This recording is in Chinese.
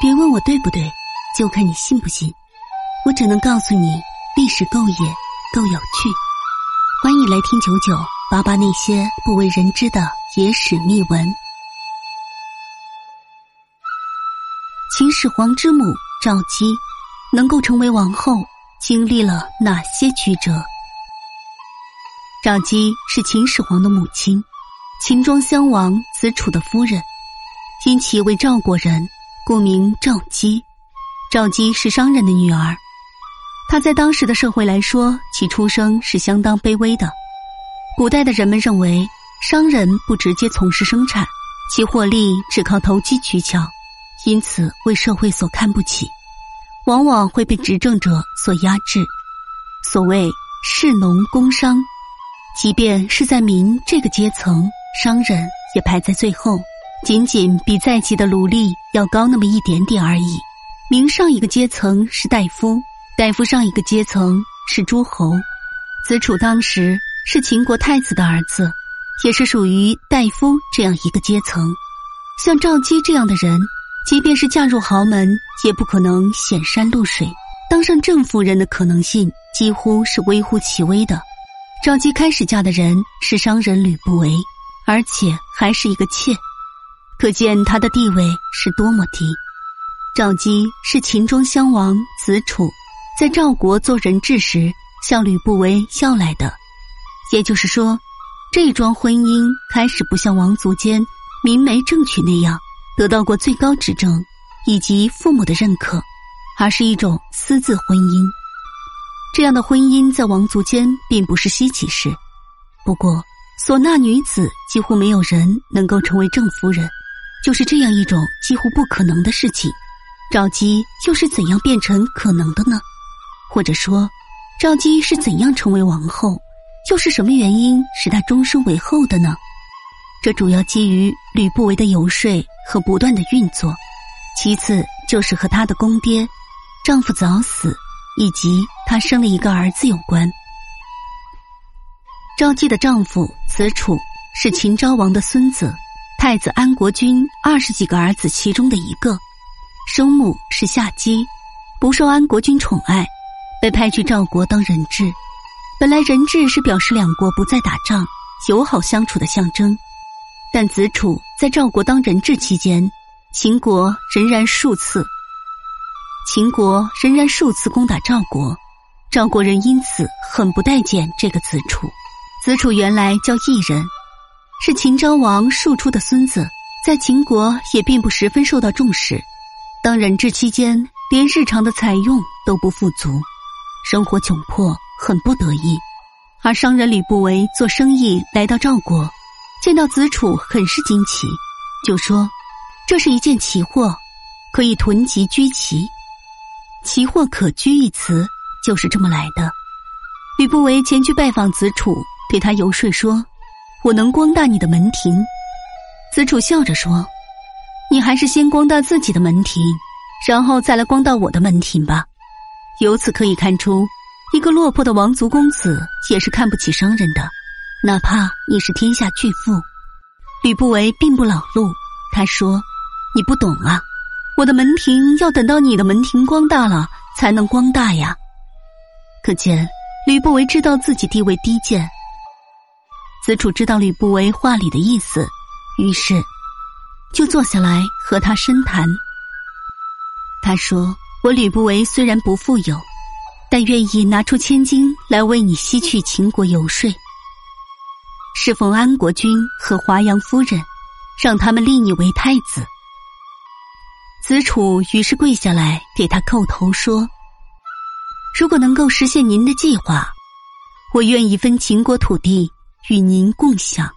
别问我对不对，就看你信不信。我只能告诉你，历史够野，够有趣。欢迎来听九九八八那些不为人知的野史秘闻。秦始皇之母赵姬能够成为王后，经历了哪些曲折？赵姬是秦始皇的母亲，秦庄襄王子楚的夫人，因其为赵国人，故名赵姬。赵姬是商人的女儿，她在当时的社会来说，其出生是相当卑微的。古代的人们认为，商人不直接从事生产，其获利只靠投机取巧。因此，为社会所看不起，往往会被执政者所压制。所谓士农工商，即便是在民这个阶层，商人也排在最后，仅仅比在籍的奴隶要高那么一点点而已。明上一个阶层是大夫，大夫上一个阶层是诸侯。子楚当时是秦国太子的儿子，也是属于大夫这样一个阶层。像赵姬这样的人。即便是嫁入豪门，也不可能显山露水，当上正夫人的可能性几乎是微乎其微的。赵姬开始嫁的人是商人吕不韦，而且还是一个妾，可见他的地位是多么低。赵姬是秦庄襄王子楚在赵国做人质时向吕不韦要来的，也就是说，这桩婚姻开始不像王族间明媒正娶那样。得到过最高执政以及父母的认可，而是一种私自婚姻。这样的婚姻在王族间并不是稀奇事。不过，唢呐女子几乎没有人能够成为正夫人，就是这样一种几乎不可能的事情。赵姬又是怎样变成可能的呢？或者说，赵姬是怎样成为王后？又是什么原因使她终身为后的呢？这主要基于吕不韦的游说和不断的运作，其次就是和她的公爹、丈夫早死以及她生了一个儿子有关。赵姬的丈夫子楚是秦昭王的孙子，太子安国君二十几个儿子其中的一个，生母是夏姬，不受安国君宠爱，被派去赵国当人质。本来人质是表示两国不再打仗、友好相处的象征。但子楚在赵国当人质期间，秦国仍然数次，秦国仍然数次攻打赵国，赵国人因此很不待见这个子楚。子楚原来叫异人，是秦昭王庶出的孙子，在秦国也并不十分受到重视。当人质期间，连日常的采用都不富足，生活窘迫，很不得意。而商人吕不韦做生意来到赵国。见到子楚很是惊奇，就说：“这是一件奇货，可以囤积居奇。奇货可居一词就是这么来的。”吕不韦前去拜访子楚，对他游说说：“我能光大你的门庭。”子楚笑着说：“你还是先光大自己的门庭，然后再来光大我的门庭吧。”由此可以看出，一个落魄的王族公子也是看不起商人的。哪怕你是天下巨富，吕不韦并不恼怒。他说：“你不懂啊，我的门庭要等到你的门庭光大了才能光大呀。”可见吕不韦知道自己地位低贱。子楚知道吕不韦话里的意思，于是就坐下来和他深谈。他说：“我吕不韦虽然不富有，但愿意拿出千金来为你西去秦国游说。”侍奉安国君和华阳夫人，让他们立你为太子。子楚于是跪下来给他叩头说：“如果能够实现您的计划，我愿意分秦国土地与您共享。”